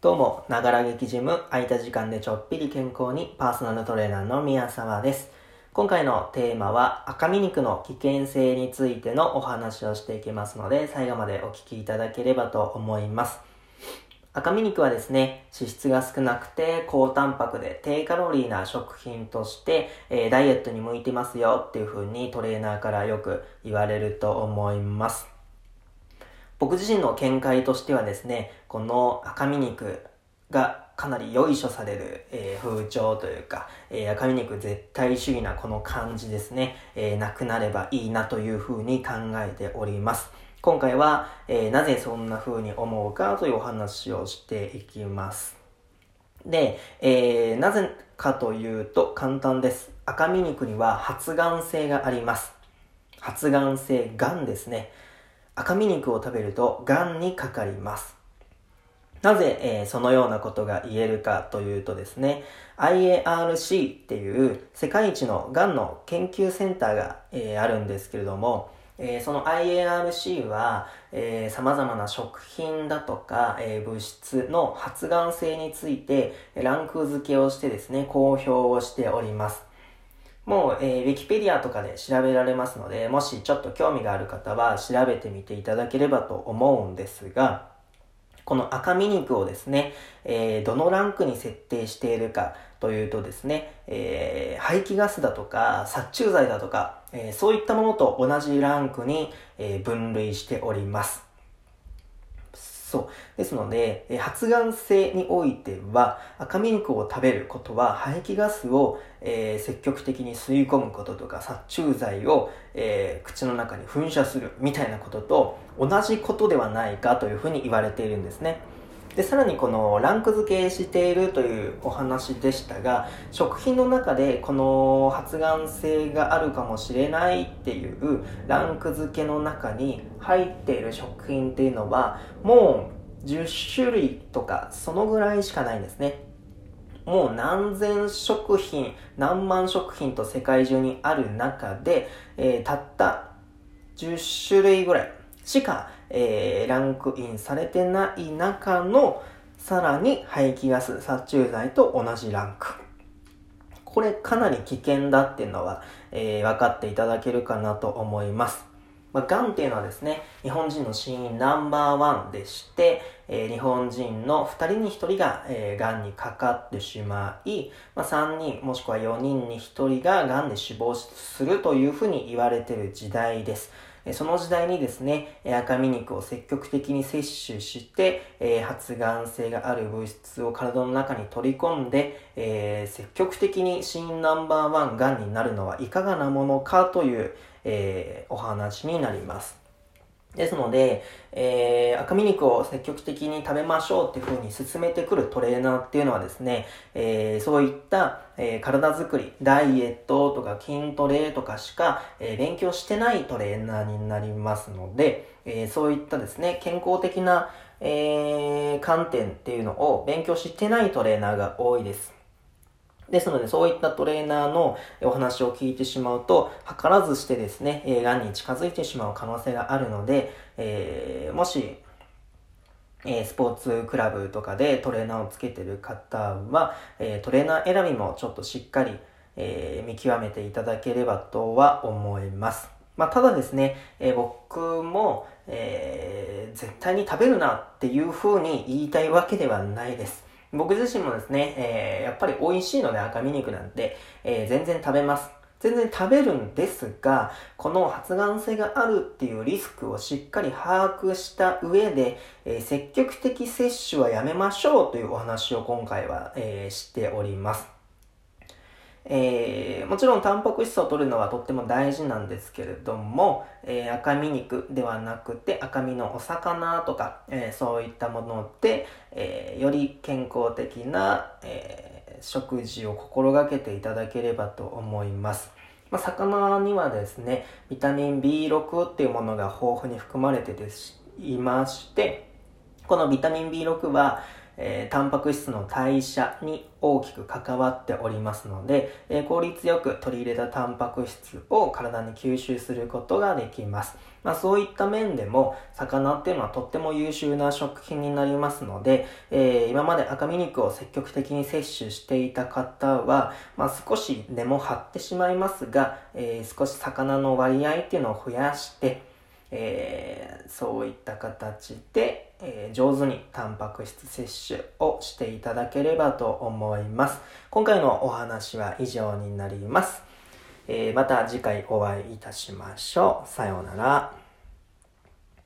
どうも、ながら劇ジム、空いた時間でちょっぴり健康にパーソナルトレーナーの宮沢です。今回のテーマは赤身肉の危険性についてのお話をしていきますので、最後までお聞きいただければと思います。赤身肉はですね、脂質が少なくて高タンパクで低カロリーな食品として、えー、ダイエットに向いてますよっていう風にトレーナーからよく言われると思います。僕自身の見解としてはですね、この赤身肉がかなりよいしょされる、えー、風潮というか、えー、赤身肉絶対主義なこの感じですね、えー、なくなればいいなというふうに考えております。今回は、え、なぜそんな風に思うかというお話をしていきます。で、え、なぜかというと簡単です。赤身肉には発がん性があります。発がん性、がんですね。赤身肉を食べると癌にかかります。なぜ、えー、そのようなことが言えるかというとですね、IARC っていう世界一の癌の研究センターが、えー、あるんですけれども、えー、その IARC は、えー、様々な食品だとか、えー、物質の発がん性についてランク付けをしてですね、公表をしております。もう、えー、ウィキペディアとかで調べられますので、もしちょっと興味がある方は調べてみていただければと思うんですが、この赤身肉をですね、えー、どのランクに設定しているかというとですね、えー、排気ガスだとか殺虫剤だとか、えー、そういったものと同じランクに、え分類しております。そう。ですので、発がん性においては、赤身肉を食べることは、排気ガスを、えー、積極的に吸い込むこととか、殺虫剤を、えー、口の中に噴射するみたいなことと同じことではないかというふうに言われているんですね。で、さらにこのランク付けしているというお話でしたが、食品の中でこの発がん性があるかもしれないっていうランク付けの中に入っている食品っていうのは、もう10種類とかそのぐらいしかないんですね。もう何千食品、何万食品と世界中にある中で、えー、たった10種類ぐらいしかえー、ランクインされてない中の、さらに排気ガス、殺虫剤と同じランク。これかなり危険だっていうのは、えー、分かっていただけるかなと思います。まあ、がんっていうのはですね、日本人の死因ナンバーワンでして、えー、日本人の2人に1人が、えー、がんにかかってしまい、まあ、3人もしくは4人に1人ががんで死亡するというふうに言われている時代です。その時代にですね、赤身肉を積極的に摂取して、発がん性がある物質を体の中に取り込んで、積極的に新ナンバーワンがんになるのはいかがなものかという、お話になります。ですので、えー、赤身肉を積極的に食べましょうっていう風に進めてくるトレーナーっていうのはですね、えー、そういった、えー、体づくり、ダイエットとか筋トレとかしか、え勉強してないトレーナーになりますので、えそういったですね、健康的な、え観点っていうのを勉強してないトレーナーが多いです。ですので、そういったトレーナーのお話を聞いてしまうと、図らずしてですね、えー、癌に近づいてしまう可能性があるので、えー、もし、えー、スポーツクラブとかでトレーナーをつけてる方は、えー、トレーナー選びもちょっとしっかり、えー、見極めていただければとは思います。まあ、ただですね、えー、僕も、えー、絶対に食べるなっていう風に言いたいわけではないです。僕自身もですね、えー、やっぱり美味しいので赤身肉なんて、えー、全然食べます。全然食べるんですが、この発がん性があるっていうリスクをしっかり把握した上で、えー、積極的摂取はやめましょうというお話を今回は、えー、しております。えー、もちろんタンパク質を取るのはとっても大事なんですけれども、えー、赤身肉ではなくて赤身のお魚とか、えー、そういったもので、えより健康的な、え食事を心がけていただければと思います。まあ、魚にはですね、ビタミン B6 っていうものが豊富に含まれていまして、このビタミン B6 は、えー、タンパク質の代謝に大きく関わっておりますので、えー、効率よく取り入れたタンパク質を体に吸収することができます。まあ、そういった面でも、魚っていうのはとっても優秀な食品になりますので、えー、今まで赤身肉を積極的に摂取していた方は、まあ、少し根も張ってしまいますが、えー、少し魚の割合っていうのを増やして、えー、そういった形で、えー、上手にタンパク質摂取をしていただければと思います。今回のお話は以上になります。えー、また次回お会いいたしましょう。さようなら。